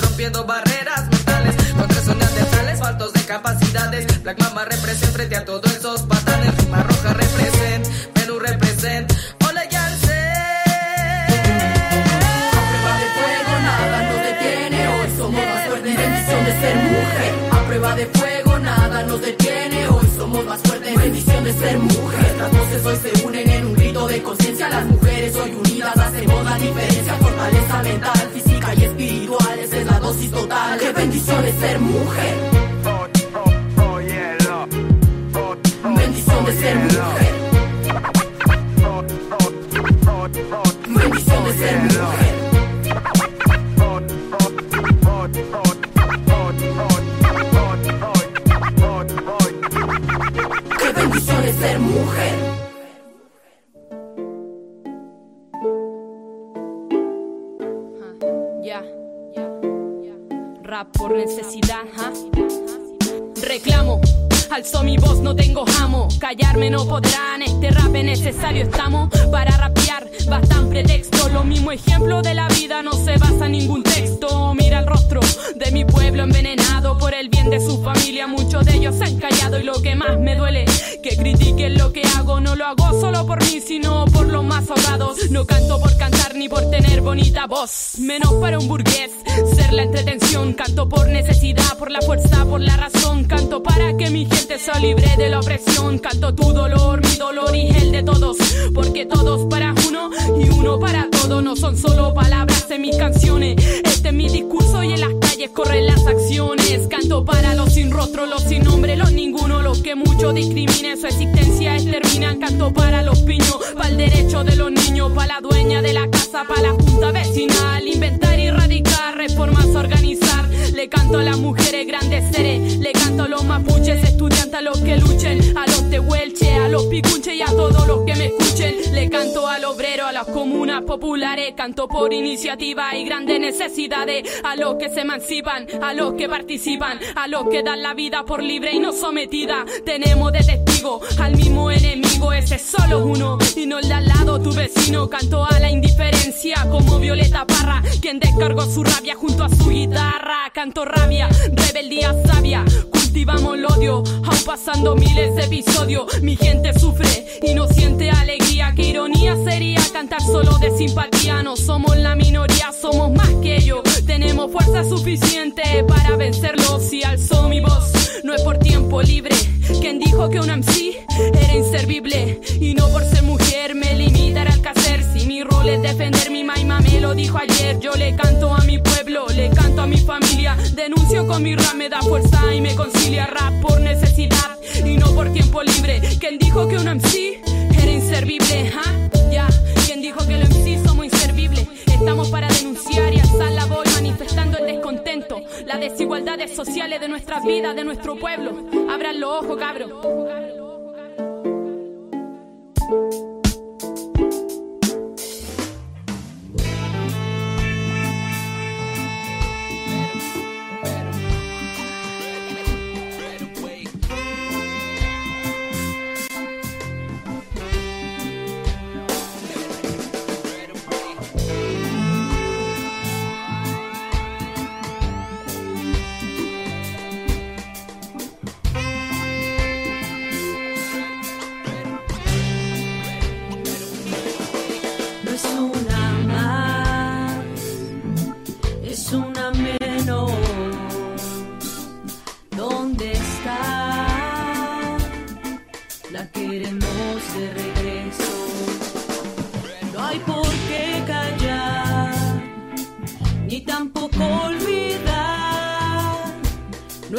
rompiendo barreras mentales. Contra esos neandertales faltos de capacidades. Black Mama represent frente a todos esos patanes. Rima roja represent, Perú represent. Hola. A prueba de fuego nada nos detiene, hoy somos más fuertes, bendición de ser mujer. A prueba de fuego nada nos detiene, hoy somos más fuertes, bendición de ser mujer. Las voces hoy se unen en un grito de conciencia, las mujeres hoy unidas hacemos la diferencia, fortaleza mental, física y espiritual, dosis total. Qué bendición es ser mujer, Reclamo, alzo mi voz, no tengo jamo. Callarme no podrán, este rap es necesario, estamos para rapear. Bastan pretexto, lo mismo ejemplo de la vida no se basa en ningún texto. Mira el rostro de mi pueblo envenenado por el bien de su familia. Muchos de ellos se han callado y lo que más me duele, que critiquen lo que hago. No lo hago solo por mí, sino por los más ahogados. No canto por cantar ni por tener bonita voz, menos para un burgués. Ser la entretención, canto por necesidad, por la fuerza, por la razón. Canto para que mi gente sea libre de la opresión. Canto tu dolor, mi dolor y el de todos. Porque todos para uno y uno para todo. No son solo palabras en mis canciones. Este es mi discurso y en las calles corren las acciones. Canto para los sin rostro, los sin nombre, los ninguno. Los que mucho discriminen su existencia exterminan. Canto para los piños, para el derecho de los niños. Para la dueña de la casa, para la junta vecinal. Inventar y erradicar, reformas, organizar. Le canto a las mujeres grandes seres. Le canto a los mapuches, estudiantes, a los que luchen. A los tehuelche, a los picunches y a todos los que me escuchen. Le canto al obrero, a las comunas populares. Canto por iniciativa y grandes necesidades. A los que se emancipan, a los que participan. A los que dan la vida por libre y no sometida. Tenemos de testigo al mismo enemigo. Ese es solo uno y no el de al lado, tu vecino. Canto a la indiferencia como Violeta Parra. Quien descargó su rabia junto a su guitarra tanto rabia, rebeldía sabia. Cultivamos el odio, aun pasando miles de episodios. Mi gente sufre y no siente alegría. Qué ironía sería cantar solo de simpatía. No somos la minoría, somos más que ellos. Tenemos fuerza suficiente para vencerlos. Si alzó mi voz, no es por tiempo libre. Quien dijo que una MC era inservible y no por ser mujer me limitará al hacer. Si mi rol es defender mi maima, me lo dijo ayer. Yo le canto a mi rap, me da fuerza y me concilia rap por necesidad y no por tiempo libre. ¿Quién dijo que un MC era inservible? ¿Ah? Ya, ¿quién dijo que los MC somos inservibles? Estamos para denunciar y alzar la voz manifestando el descontento, las desigualdades sociales de nuestras vidas, de nuestro pueblo. Abran los ojos, cabros.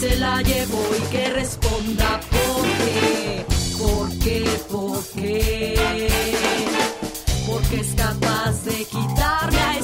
se la llevó y que responda por qué, por qué, por qué. Porque es capaz de quitarme a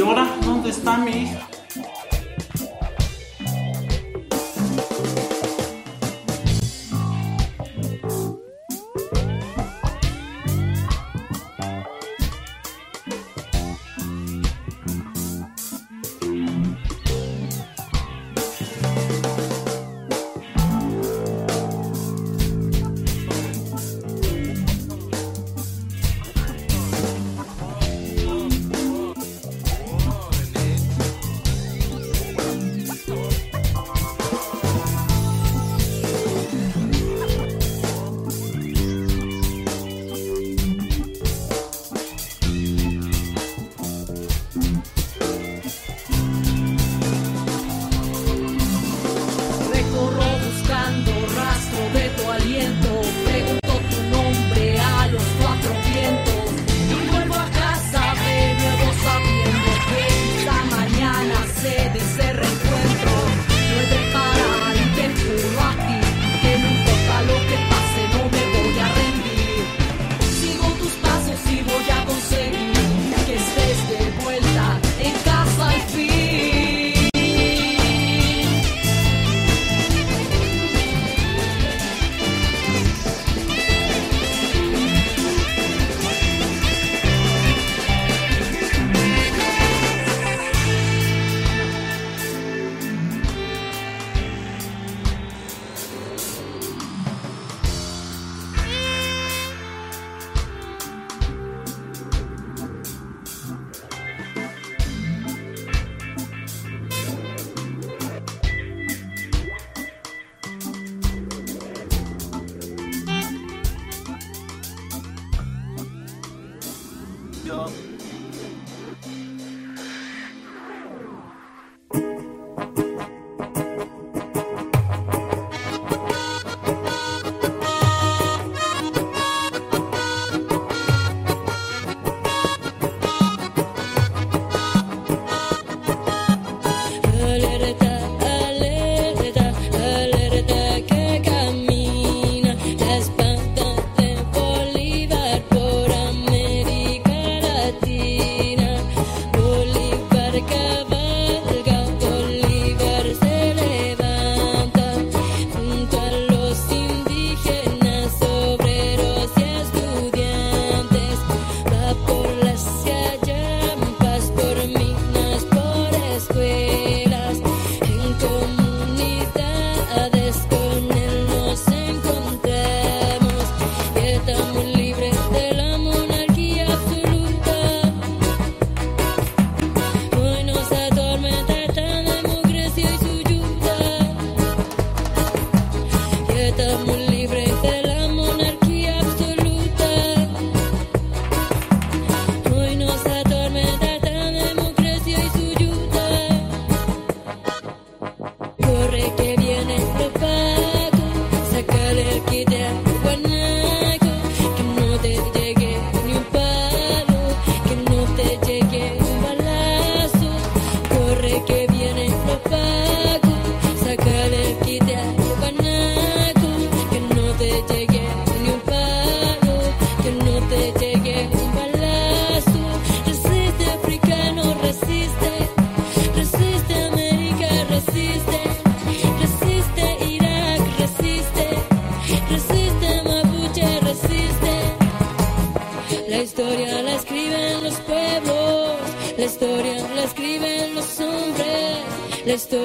ahora dónde está mi hija?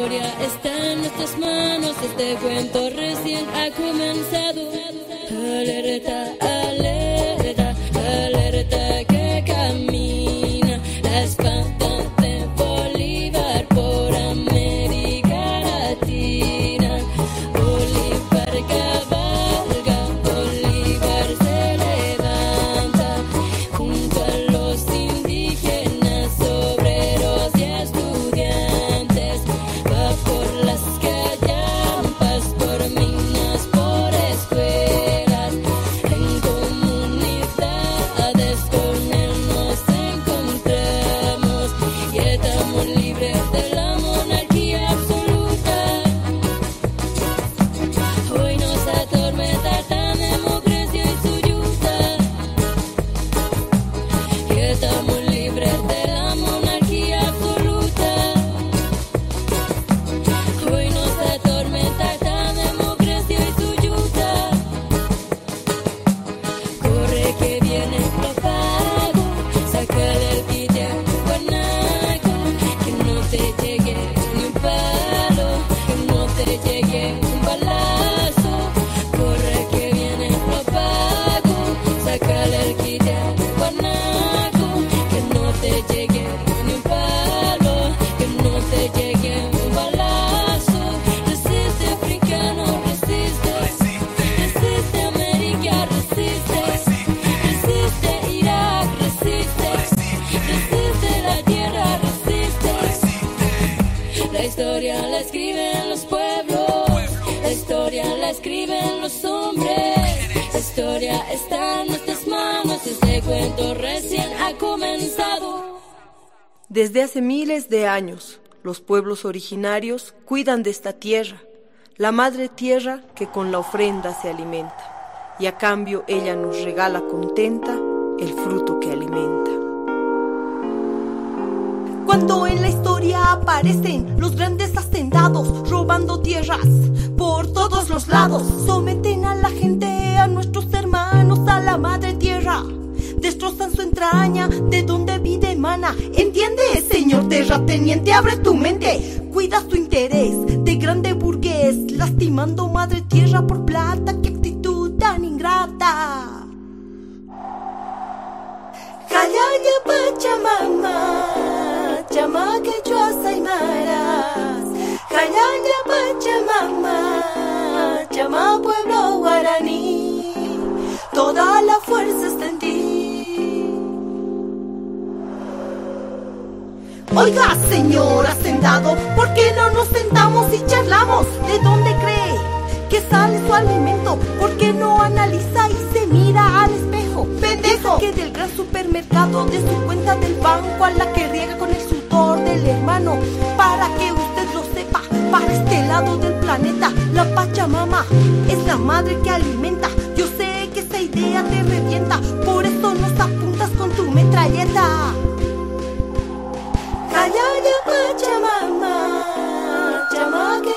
Historia está en nuestras manos, este cuento recién ha comenzado. Alerta, alerta, cerquita. Desde hace miles de años, los pueblos originarios cuidan de esta tierra, la madre tierra que con la ofrenda se alimenta, y a cambio ella nos regala contenta el fruto que alimenta. Cuando en la historia aparecen los grandes hacendados robando tierras por todos los lados, someten a la gente, a nuestros hermanos, a la madre tierra destrozan su entraña, de donde vida emana. ¿Entiendes, señor terrateniente? Abre tu mente, cuida su interés de grande burgués, lastimando madre tierra por plata. ¡Qué actitud tan ingrata! Callaya Pachamama, chama que maras. Callaya Pachamama, chama pueblo guaraní. Toda la fuerza está en ti. Oiga, señor hacendado, ¿por qué no nos sentamos y charlamos? ¿De dónde cree que sale su alimento? ¿Por qué no analiza y se mira al espejo? ¡Pendejo! Que del gran supermercado, de su cuenta del banco, a la que riega con el sudor del hermano, para que usted lo sepa, para este lado del planeta, la Pachamama es la madre que alimenta. Yo sé que esa idea te revienta, por eso nos apuntas con tu metralleta. Callaya Pachamama, chama que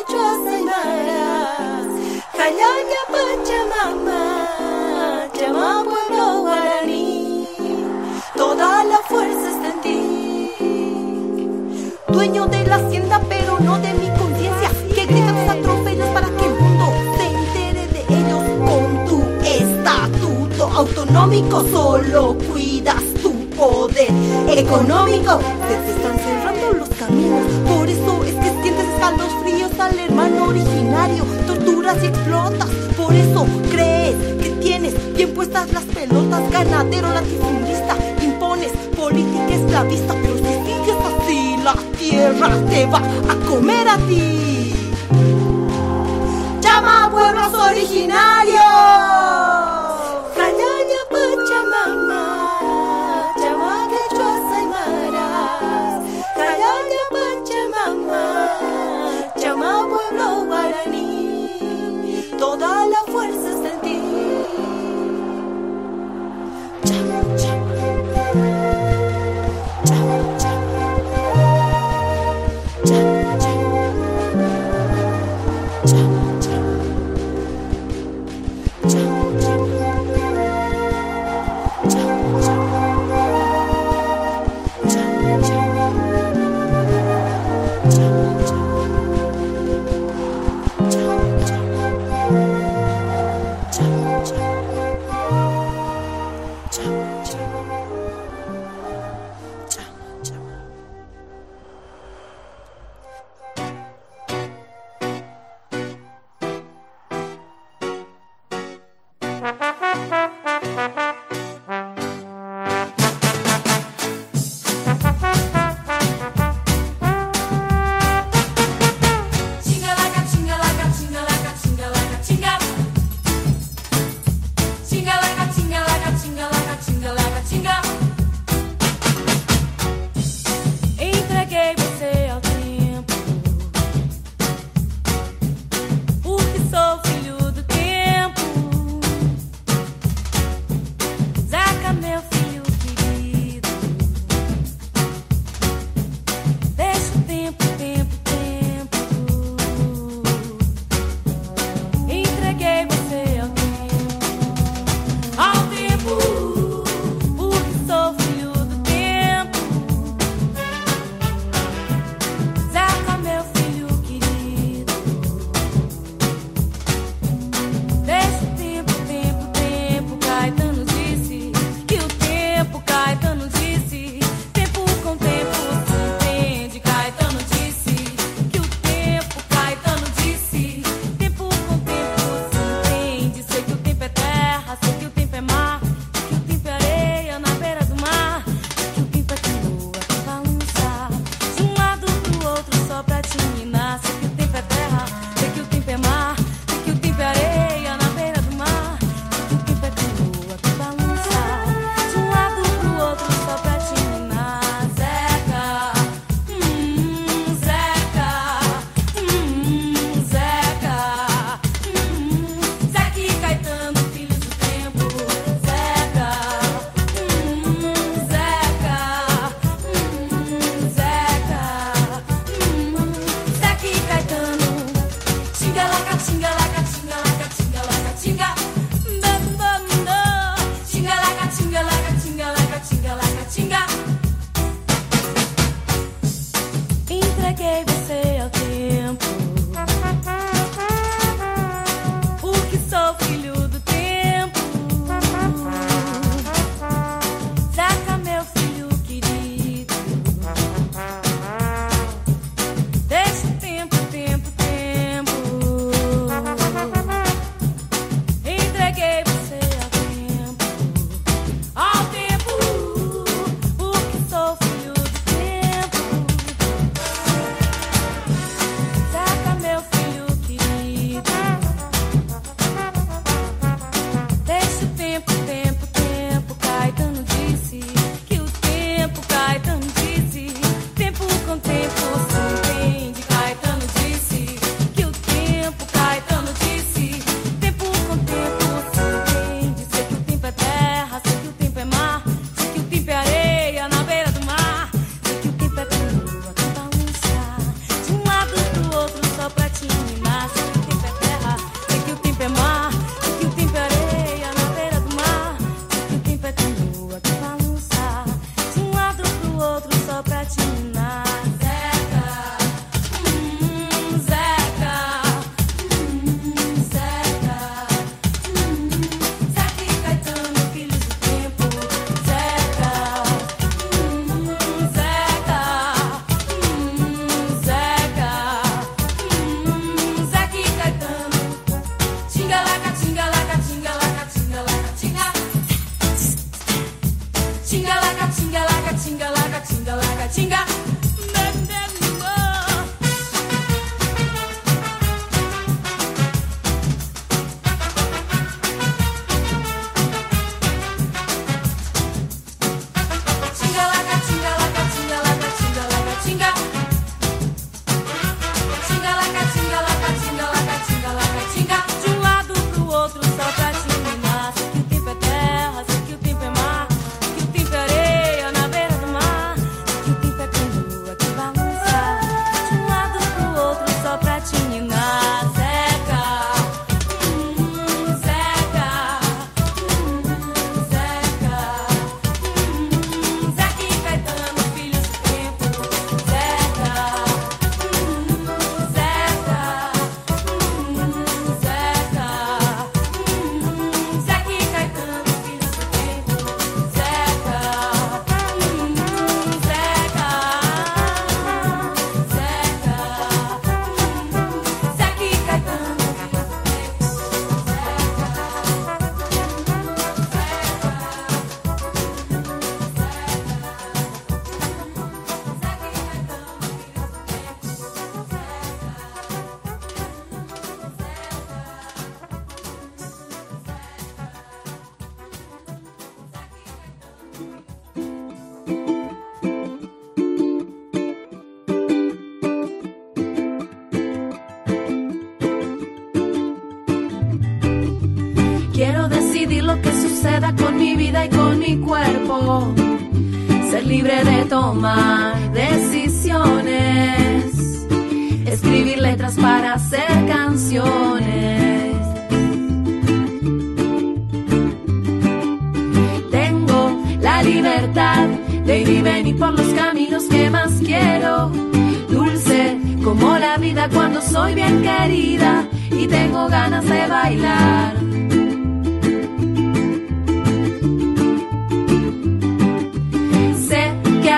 maras. Callaya Pachamama, chama pueblo guaraní. Toda la fuerza está en ti. Dueño de la hacienda, pero no de mi conciencia. Que grita tus atropellos para que el mundo se entere de ellos con tu estatuto autonómico. Solo cuidas tu poder económico. Por eso es que sientes fríos al hermano originario. Torturas y explotas. Por eso crees que tienes bien puestas las pelotas. Ganadero latifundista. Impones política esclavista. Pero si sigues así, la tierra te va a comer a ti. Llama a pueblos originarios. libre de tomar decisiones, escribir letras para hacer canciones. Tengo la libertad de ir y venir por los caminos que más quiero, dulce como la vida cuando soy bien querida y tengo ganas de bailar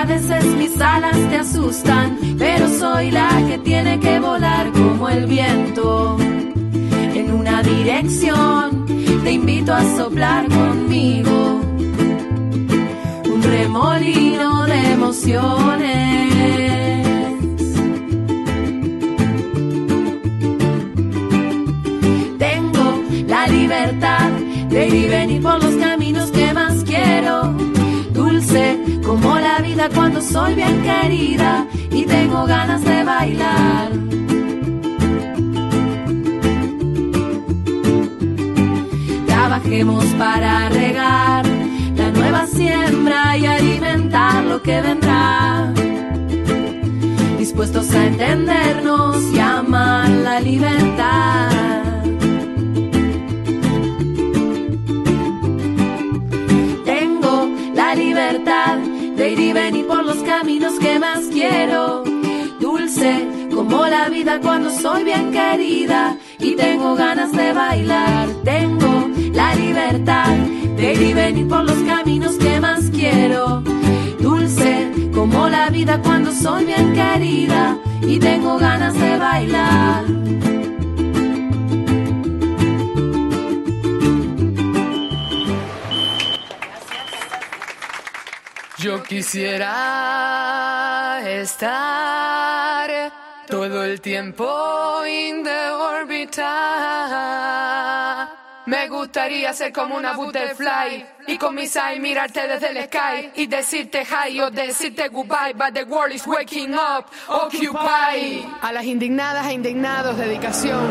A veces mis alas te asustan, pero soy la que tiene que volar como el viento. En una dirección te invito a soplar conmigo. Un remolino de emociones. Tengo la libertad de ir y venir por los caminos cuando soy bien querida y tengo ganas de bailar. Trabajemos para regar la nueva siembra y alimentar lo que vendrá. Dispuestos a entendernos y amar la libertad. de ir y venir por los caminos que más quiero. Dulce como la vida cuando soy bien querida y tengo ganas de bailar. Tengo la libertad de ir y venir por los caminos que más quiero. Dulce como la vida cuando soy bien querida y tengo ganas de bailar. Quisiera estar todo el tiempo in the órbita. Me gustaría ser como una butterfly y con mis eyes mirarte desde el sky y decirte hi o decirte goodbye, but the world is waking up, occupy. A las indignadas e indignados, dedicación,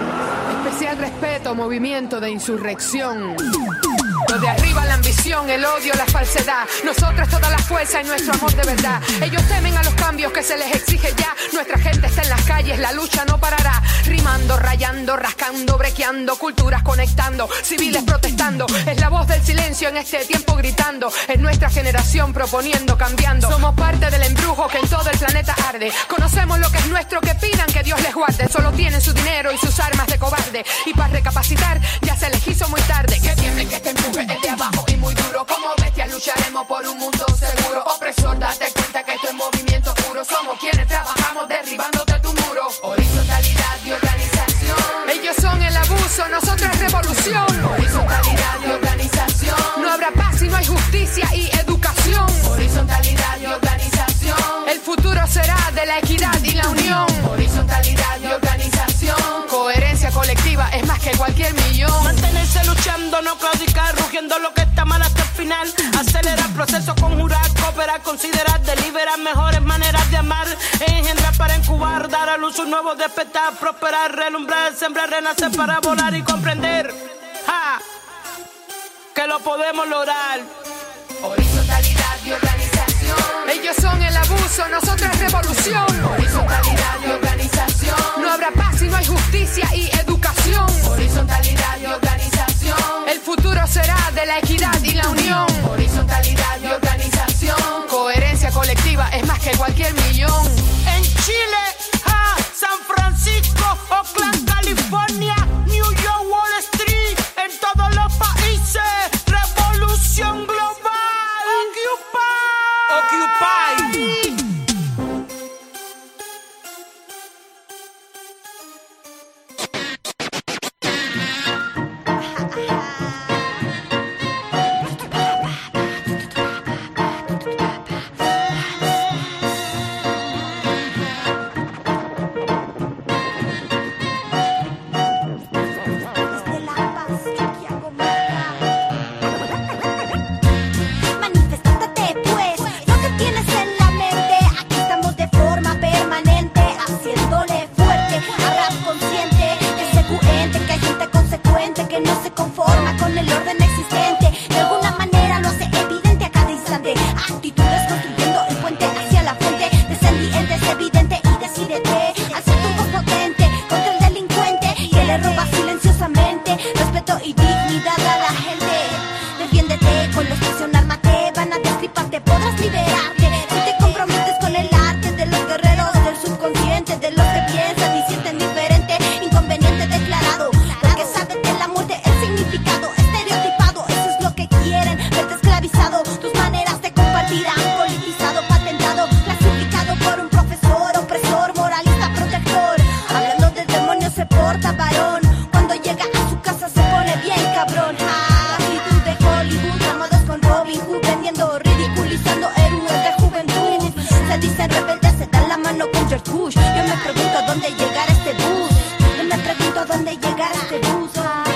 especial respeto, movimiento de insurrección. De arriba la ambición, el odio, la falsedad. Nosotras toda la fuerza y nuestro amor de verdad. Ellos temen a los cambios que se les exige ya. Nuestra gente está en las calles, la lucha no parará. Rimando, rayando, rascando, brequeando, culturas conectando, civiles protestando. Es la voz del silencio en este tiempo gritando. Es nuestra generación proponiendo, cambiando. Somos parte del embrujo que en todo el planeta arde. Conocemos lo que es nuestro, que pidan que Dios les guarde. Solo tienen su dinero y sus armas de cobarde. Y para recapacitar, ya se les hizo muy tarde. Que tiemblen, que este empuje es de abajo y muy duro. Como bestias lucharemos por un mundo seguro. Opresor, date cuenta que esto es movimiento puro. Somos quienes trabajamos derribándote tu muro. Horizontalidad y organización. Ellos son el abuso, nosotros revolución. Horizontalidad y organización. No habrá paz si no hay justicia y educación. Horizontalidad y organización. El futuro será de la equidad y la unión. Horizontalidad y organización. Colectiva es más que cualquier millón. Mantenerse luchando, no claudicar, rugiendo lo que está mal hasta el final. Acelerar procesos, conjurar, cooperar, considerar, deliberar mejores maneras de amar. Engendrar para incubar, dar a luz un nuevo despertar, prosperar, relumbrar, sembrar, renacer para volar y comprender. ¡Ja! Que lo podemos lograr. Horizontalidad y organización. Ellos son el abuso, nosotros revolución. Horizontalidad y organización. No habrá paz si no hay justicia y educación. Horizontalidad y organización. El futuro será de la equidad y la unión. Horizontalidad y organización. Coherencia colectiva es más que cualquier llegará este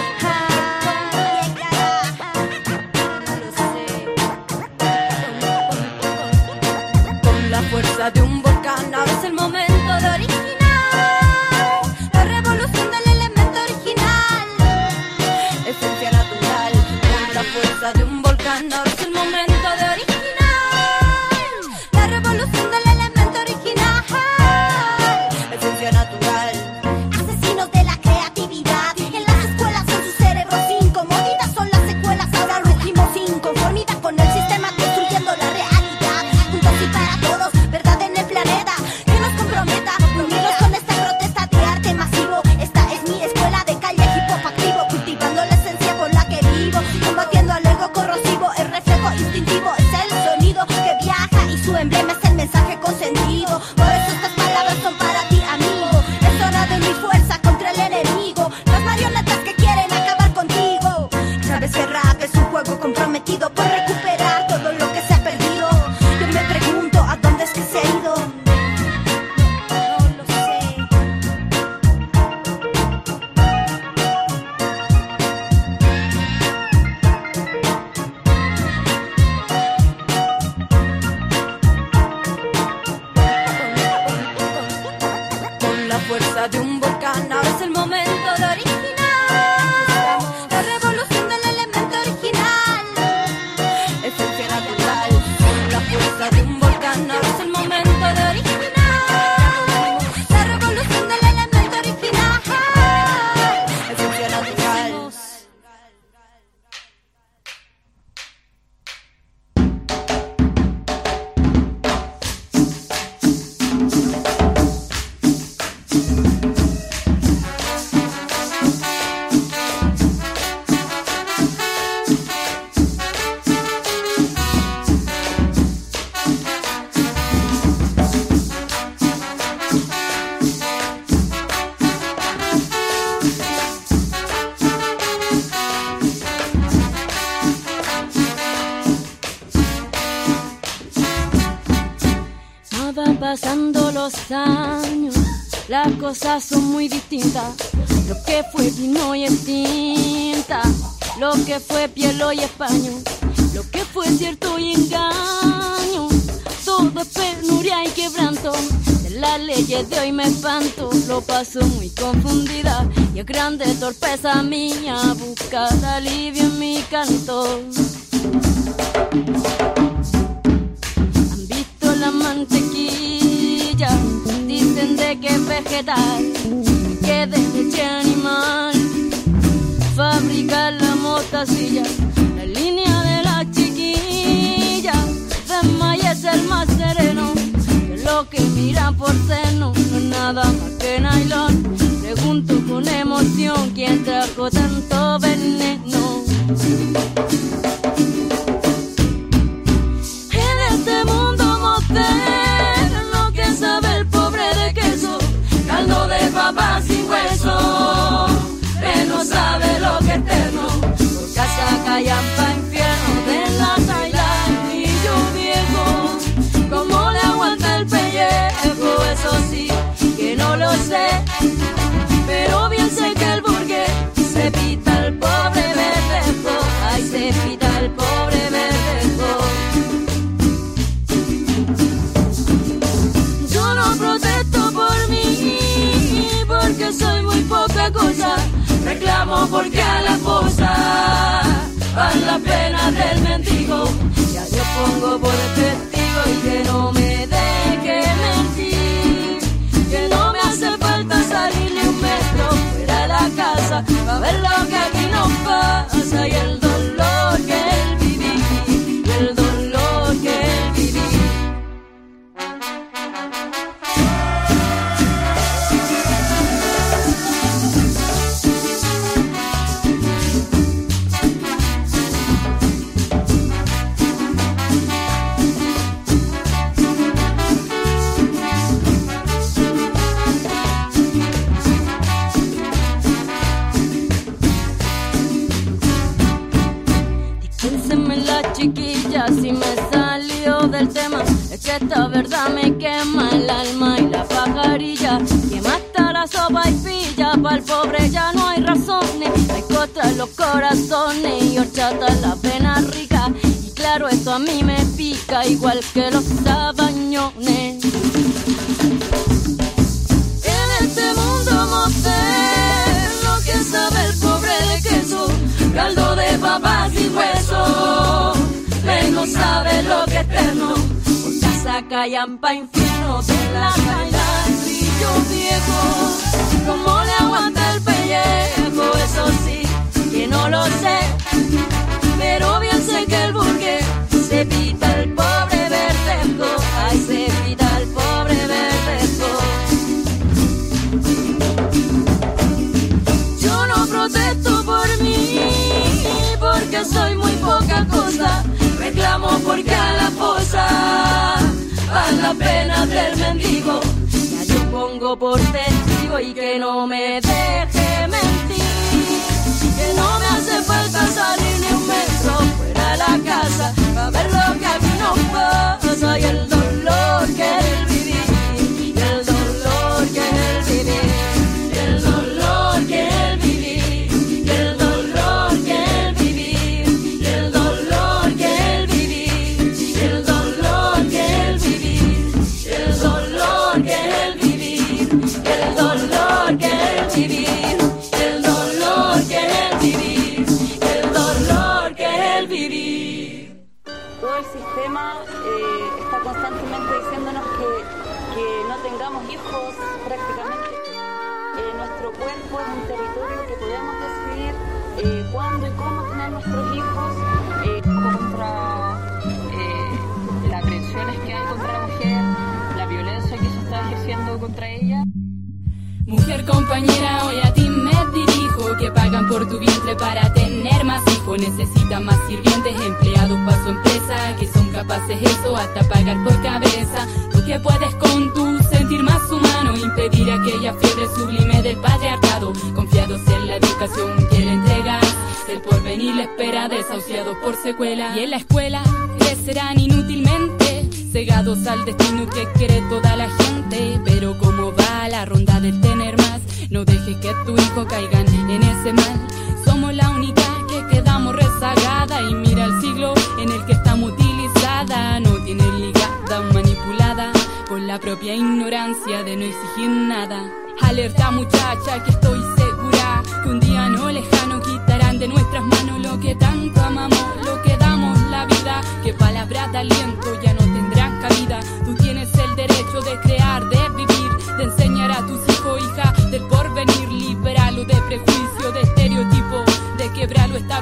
son muy distintas. Lo que fue vino y es tinta, lo que fue piel y español, lo que fue cierto y engaño. Todo es penuria y quebranto. De las leyes de hoy me espanto, lo paso muy confundida y es grande torpeza mía buscar alivio en mi canto. Han visto la mantequilla, de que es vegetal, que de leche animal. Fabricar la motacilla, la línea de la chiquilla, de maíz es el más sereno, que lo que miran por seno no es nada más que nylon. Pregunto con emoción quién trajo tanto veneno. Sabe lo que es eterno, por casa callampa infierno de la yo viejo, como le aguanta el pellejo, eso sí, que no lo sé, pero bien sé que el burgués se pita el pobre verdejo, ay se pita el pobre verdejo. Yo no protesto por mí, porque soy muy poca cosa. Reclamo porque a la fosa van la pena del mendigo. Ya yo pongo por testigo y que no me deje mentir. Que no me hace falta salir ni un metro fuera de la casa para ver lo que aquí nos pasa y el dolor del tema. Es que esta verdad me quema el alma y la pajarilla. Que mata la sopa y pilla. Para el pobre ya no hay razones. Hay en los corazones y horchata la pena rica. Y claro, esto a mí me pica igual que los sabañones. En este mundo moderno que sabe el pobre de queso, caldo de papa sin hueso, menos sabe lo que es eterno, por casa callampa infierno de la yo viejo, como le aguanta el pellejo, eso sí, que no lo sé, pero bien sé que el burgués pena del mendigo. Ya yo pongo por testigo y que no me deje mentir. Que no me hace falta salir ni un metro fuera de la casa para ver lo que aquí nos pasa y el dolor que él compañera, hoy a ti me dirijo Que pagan por tu vientre para tener más hijos. Necesitan más sirvientes, empleados para su empresa Que son capaces eso hasta pagar por cabeza. Tú que puedes con tu sentir más humano Impedir aquella fiebre sublime del patriarcado. Confiados en la educación que le entregas El porvenir le espera desahuciados por secuela. Y en la escuela crecerán inútilmente Cegados al destino que quiere toda la gente. Pero como va la ronda de tener caigan en ese mal. Somos la única que quedamos rezagada Y mira el siglo en el que estamos utilizada. No tiene ligada manipulada Por la propia ignorancia de no exigir nada. Alerta muchacha que estoy segura Que un día no lejano quitarán de nuestras manos Lo que tanto amamos, lo que damos la vida. Que palabras de aliento ya no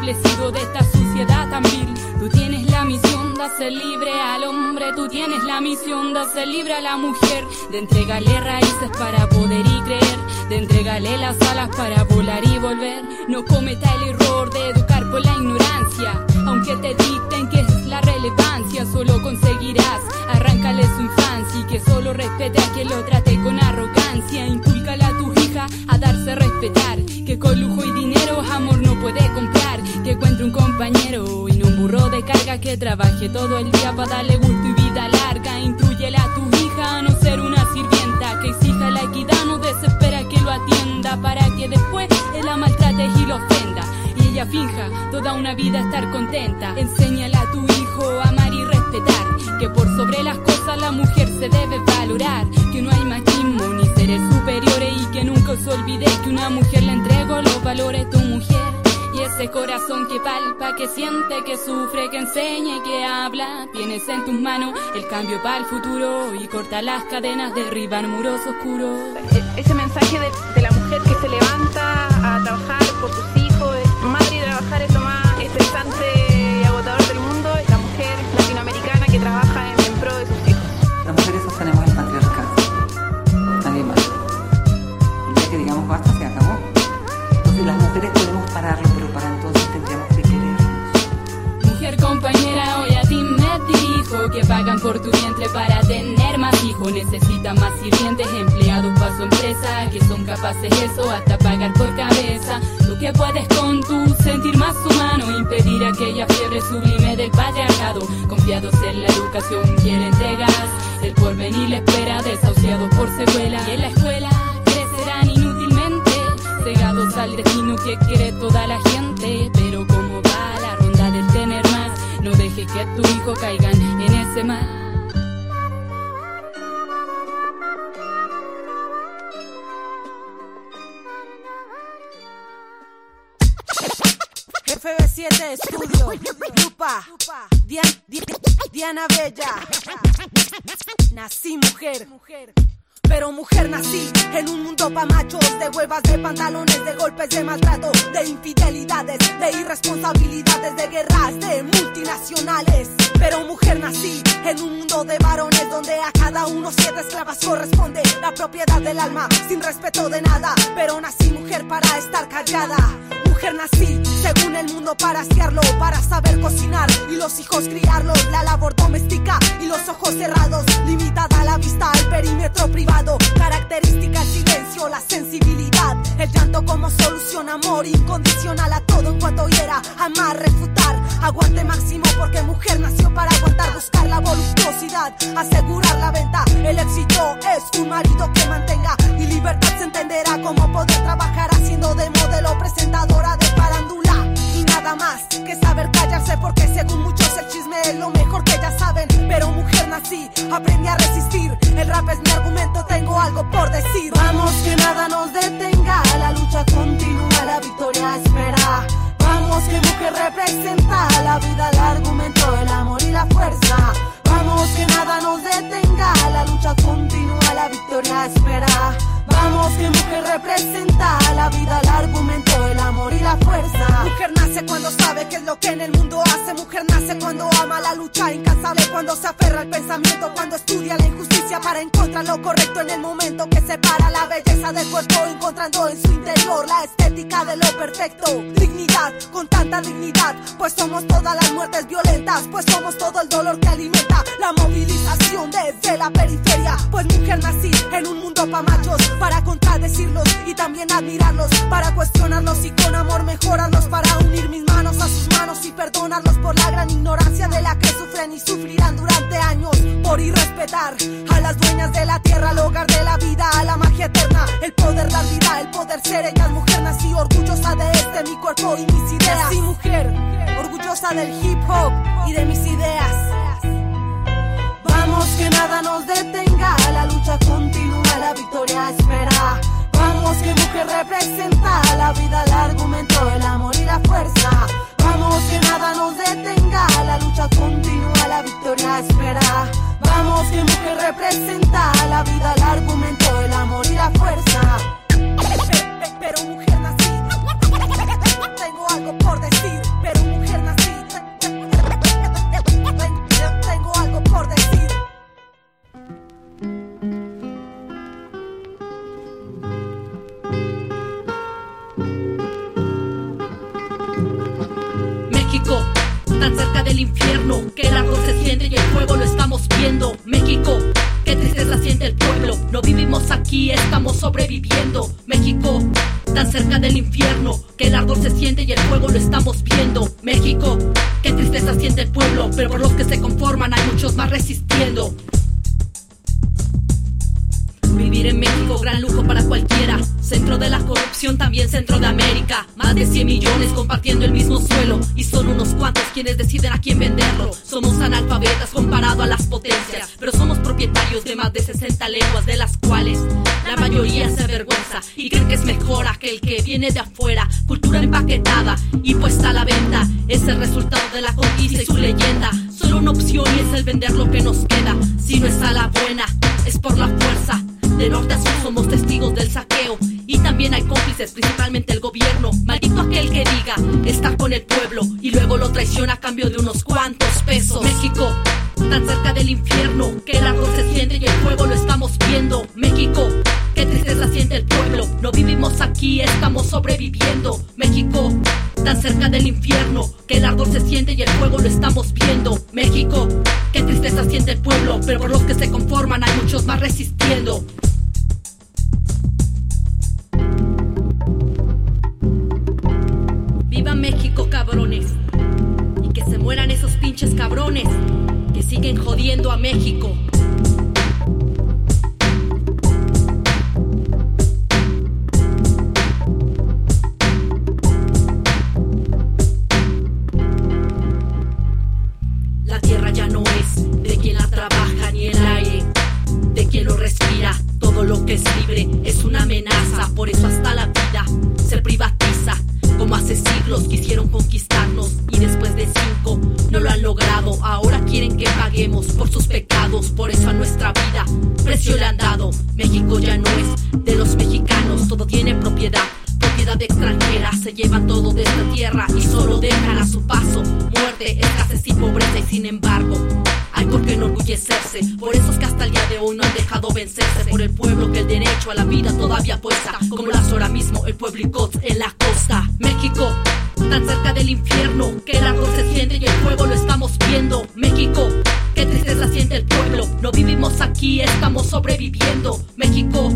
establecido de esta sociedad tan vil. Tú tienes la misión de hacer libre al hombre Tú tienes la misión de hacer libre a la mujer. De entregarle raíces para poder y creer De entregarle las alas para volar y volver. No cometa el error de educar por la ignorancia Aunque te dicten que es la relevancia Solo conseguirás arrancarle su infancia Y que solo respete a quien lo trate con arrogancia. Inculcale a tu a darse a respetar. Que con lujo y dinero amor no puede comprar. Que encuentre un compañero y no un burro de carga. Que trabaje todo el día para darle gusto y vida larga. Intrúyele a tu hija a no ser una sirvienta. Que exija la equidad, no desespera que lo atienda. Para que después él la maltrate y lo ofenda. Y ella finja toda una vida estar contenta. Enséñale a tu hijo a amar y respetar Que por sobre las cosas la mujer se debe valorar Que no hay machismo ni seres superiores Y que nunca se olvide que una mujer le entregó los valores tu mujer y ese corazón que palpa, que siente, que sufre, que enseña y que habla, tienes en tus manos el cambio para el futuro y corta las cadenas, derriban muros oscuros. E- Ese mensaje de, de la mujer que se levanta a trabajar por sus hijos, Que pagan por tu vientre para tener más hijos. Necesitan más sirvientes, empleados para su empresa Que son capaces eso hasta pagar por cabeza. Tú que puedes con tu sentir más humano Impedir aquella fiebre sublime del patriarcado. Confiados en la educación que le entregas. El porvenir espera desahuciados por secuela. Y en la escuela crecerán inútilmente Cegados al destino que quiere toda la gente. Pero como va la ronda del tener más No dejes que tu hijo caigan en ese mal FB7 Estudio, Lupa, Dian- Di- Diana Bella. Nací mujer. Pero mujer nací en un mundo pa' machos De huevas, de pantalones, de golpes, de maltrato De infidelidades, de irresponsabilidades De guerras, de multinacionales. Pero mujer nací en un mundo de varones Donde a cada uno siete esclavas corresponde La propiedad del alma, sin respeto de nada. Pero nací mujer para estar callada. Mujer nací, según el mundo para asearlo, para saber cocinar y los hijos criarlos, la labor doméstica y los ojos cerrados, limitada la vista al perímetro privado, característica el silencio, la sensibilidad, el llanto como solución, amor incondicional a todo en cuanto hiera, amar, refutar, aguante máximo porque mujer nació para aguantar, buscar la voluptuosidad, asegurar la venta, el éxito es un marido que mantenga y libertad se entenderá. Como poder trabajar haciendo de modelo presentadora de farándula. y nada más que saber callarse porque según muchos el chisme es lo mejor que ya saben. Pero mujer nací aprendí a resistir. El rap es mi argumento tengo algo por decir. Vamos que nada nos detenga, la lucha continúa, la victoria espera. Vamos que mujer representa la vida, que en el mundo hace. Mujer nace cuando ama la lucha incansable, cuando se aferra al pensamiento, cuando estudia la injusticia para encontrar lo correcto en el momento que separa la belleza del cuerpo, encontrando en su interior la estética de lo perfecto. Dignidad, con tanta dignidad, pues somos todas las muertes violentas, pues somos todo el dolor que alimenta la movilización desde la periferia. Pues mujer nací en un mundo pa' machos, para contradecirlos y también admirarlos, para cuestionarlos y con amor mejorarlos, para unir mis perdonarlos por la gran ignorancia de la que sufren y sufrirán durante años, por irrespetar a las dueñas de la tierra, al hogar de la vida, a la magia eterna, el poder dar vida, el poder ser ellas, mujer nací orgullosa de este mi cuerpo y mis ideas. Sí, mujer, orgullosa del hip hop y de mis ideas. Vamos que nada nos detenga, la lucha continúa, la victoria espera. Vamos que mujer representa la vida, el argumento, el amor y la fuerza. Vamos que nada nos detenga, la lucha continúa, la victoria espera. Vamos que mujer representa la vida, el argumento, el amor y la fuerza. Pero mujer nací, tengo algo por decir, del infierno, que el árbol se siente y el fuego lo estamos viendo. México, qué tristeza siente el pueblo, no vivimos aquí, estamos sobreviviendo. México, tan cerca del infierno, que el árbol se siente y el fuego lo estamos viendo. México, qué tristeza siente el pueblo, pero por los que se conforman hay muchos más resistiendo. Vivir en México, gran lujo para cualquiera. Centro de la corrupción, también centro de América. Más de 100 millones compartiendo el mismo suelo. Y son unos cuantos quienes deciden a quién venderlo. Somos analfabetas comparado a las potencias. Pero somos propietarios de más de 60 lenguas, de las cuales la mayoría se avergüenza. Y creen que es mejor aquel que viene de afuera. Cultura empaquetada y puesta a la venta. Es el resultado de la conquista y su leyenda. Solo una opción y es el vender lo que nos queda. Si no es a la buena, es por la fuerza. De norte a sur somos testigos del saqueo y también hay cómplices, principalmente el gobierno. Maldito aquel que diga estar con el pueblo y luego lo traiciona a cambio de unos cuantos pesos. México, tan cerca del infierno, que el árbol se siente y el fuego lo estamos viendo. México, qué tristeza siente el pueblo, no vivimos aquí, estamos sobreviviendo. México, tan cerca del infierno, que el árbol se siente y el fuego lo estamos viendo. México, qué tristeza siente el pueblo, pero por los que se conforman hay muchos más resistiendo. Y que se mueran esos pinches cabrones que siguen jodiendo a México. La tierra ya no es de quien la trabaja ni el aire, de quien lo respira. Todo lo que es libre es una amenaza, por eso hasta la vida se privatiza. Como hace siglos quisieron conquistarnos y después de cinco no lo han logrado. Ahora quieren que paguemos por sus pecados, por eso a nuestra vida precio le han dado. México ya no es de los mexicanos, todo tiene propiedad. Propiedad extranjera, se llevan todo de esta tierra y solo dejan a su paso muerte, escasez y pobreza. Y sin embargo, hay por qué enorgullecerse. Por eso es que hasta el día de hoy no han dejado vencerse por el pueblo que el derecho a la vida todavía puesta. Como las ahora mismo el pueblo en la costa. México, tan cerca del infierno, que el árbol se siente y el fuego lo estamos viendo. México, qué tristeza siente el pueblo. No vivimos aquí, estamos sobreviviendo. México,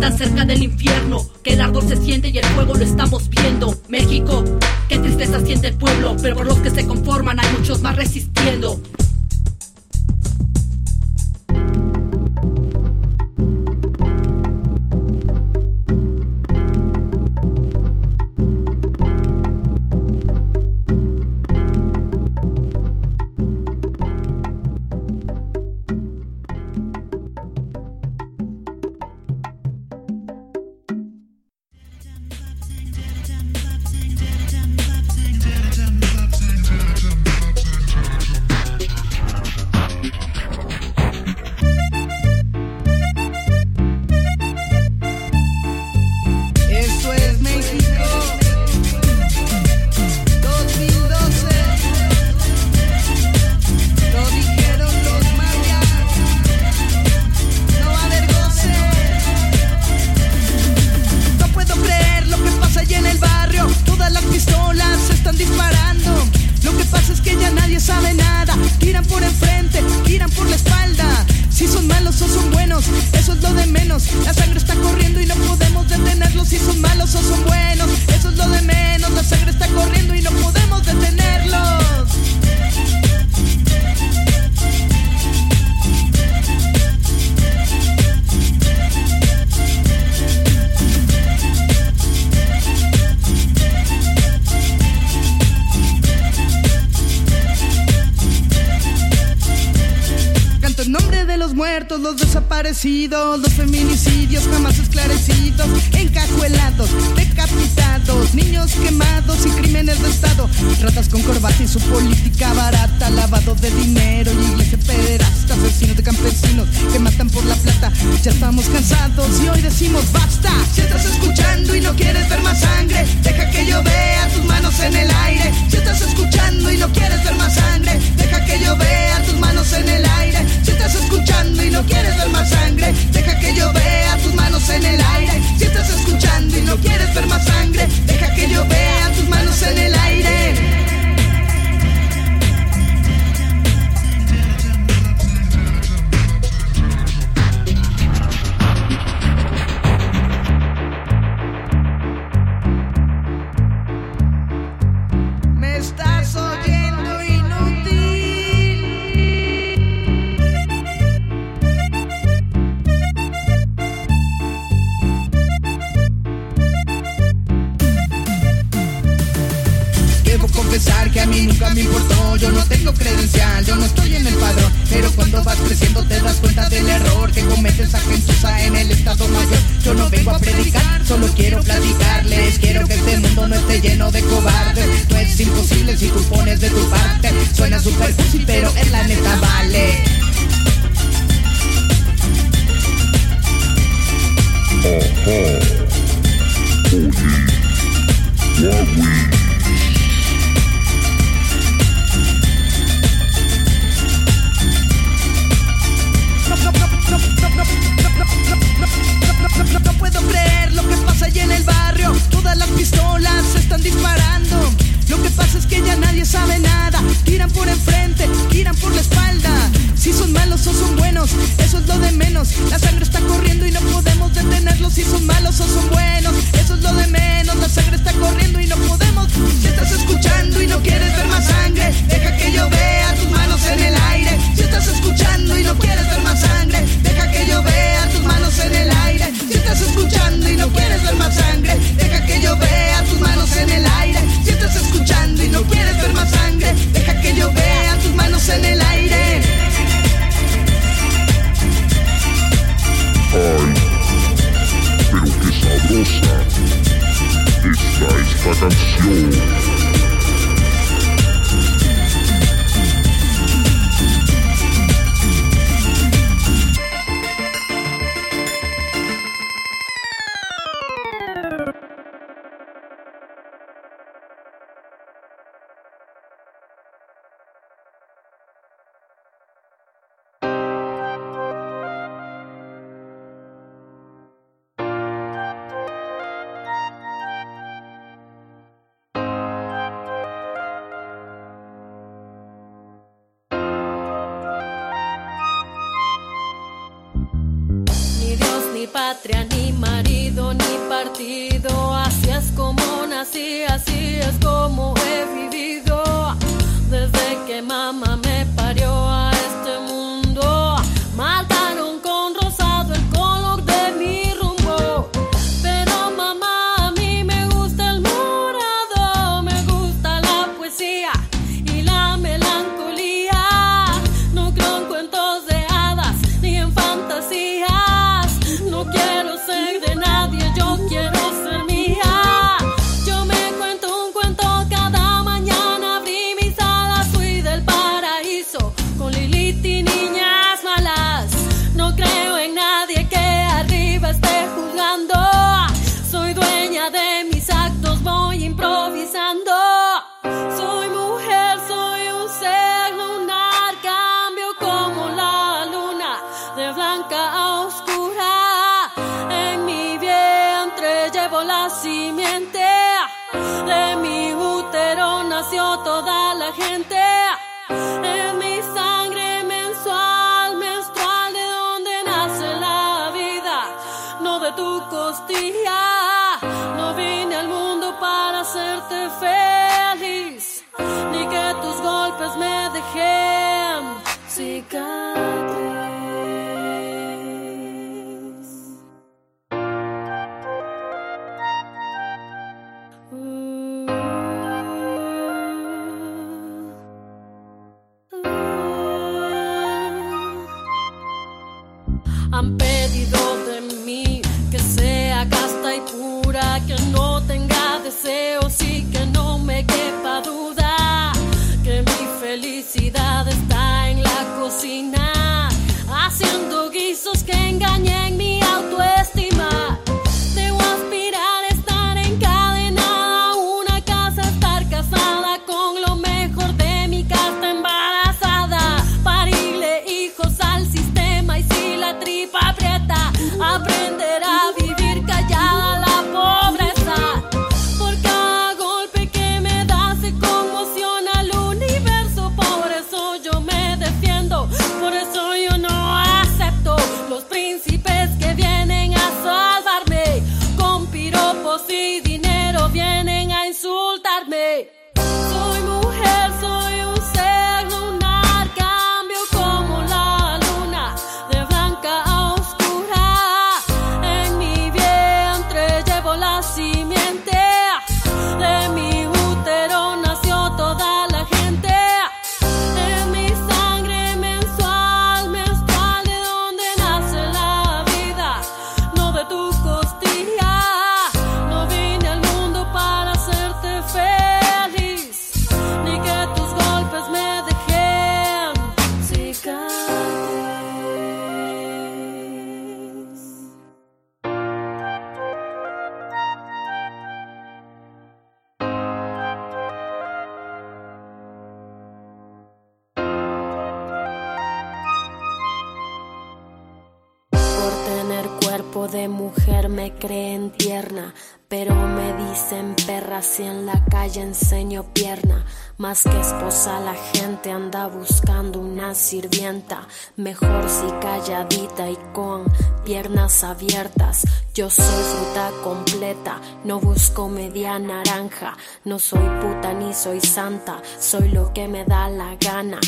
tan cerca del infierno, que el árbol se siente y el fuego lo estamos viendo. México, qué tristeza siente el pueblo, pero por los que se conforman hay muchos más resistiendo. los feminicidios jamás esclarecidos, encajuelados, decapitados, niños quemados y crímenes de Estado, ratas con corbata y su política barata, lavado de dinero y iglesia pederasta, asesinos de campesinos que matan por la plata, ya estamos cansados y hoy decimos basta, si estás escuchando y no quieres ver dicen perra si en la calle enseño pierna. Más que esposa la gente anda buscando una sirvienta, mejor si calladita y con piernas abiertas. Yo soy fruta completa, no busco media naranja, no soy puta ni soy santa, soy lo que me da la gana.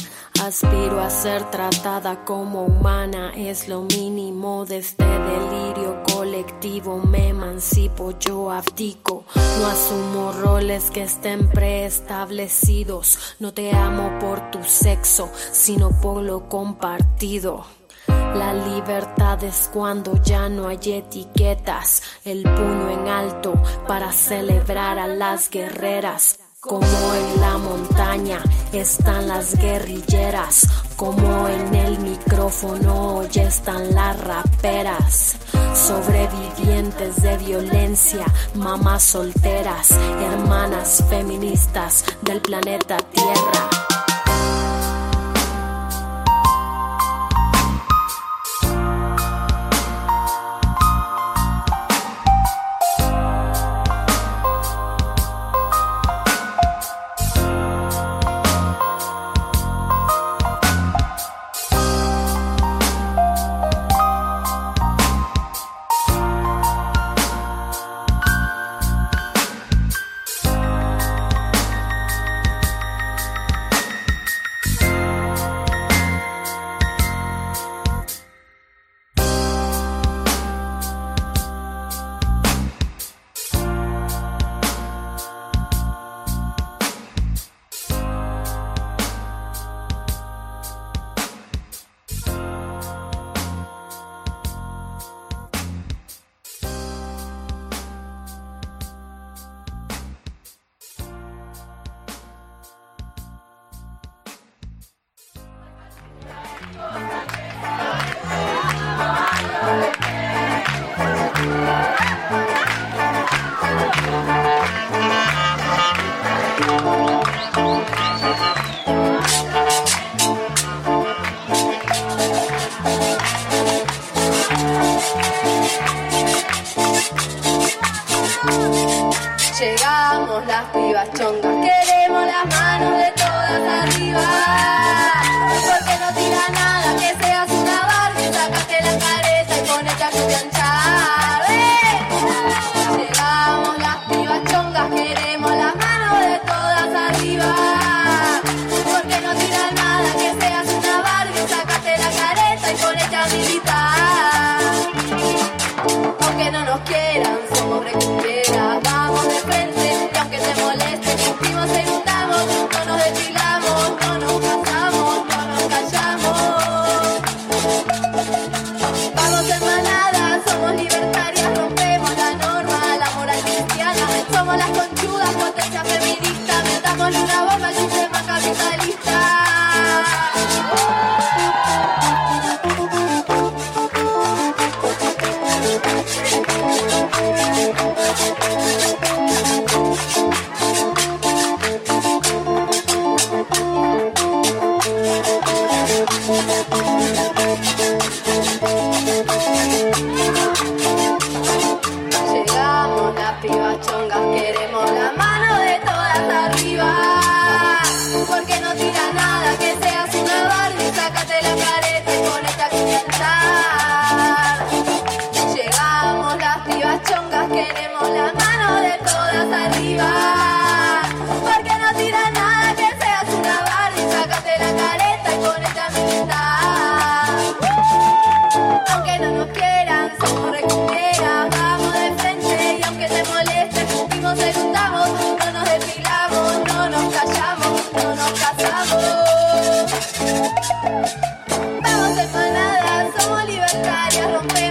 Aspiro a ser tratada como humana, es lo mínimo de este delirio colectivo. Me emancipo, yo abdico. No asumo roles que estén preestablecidos. No te amo por tu sexo, sino por lo compartido. La libertad es cuando ya no hay etiquetas, el puño en alto para celebrar a las guerreras. Como en la montaña están las guerrilleras, como en el micrófono hoy están las raperas. Sobrevivientes de violencia, mamás solteras, hermanas feministas del planeta Tierra. Llegamos las pibas chongas, queremos las manos de todas arriba. I'll.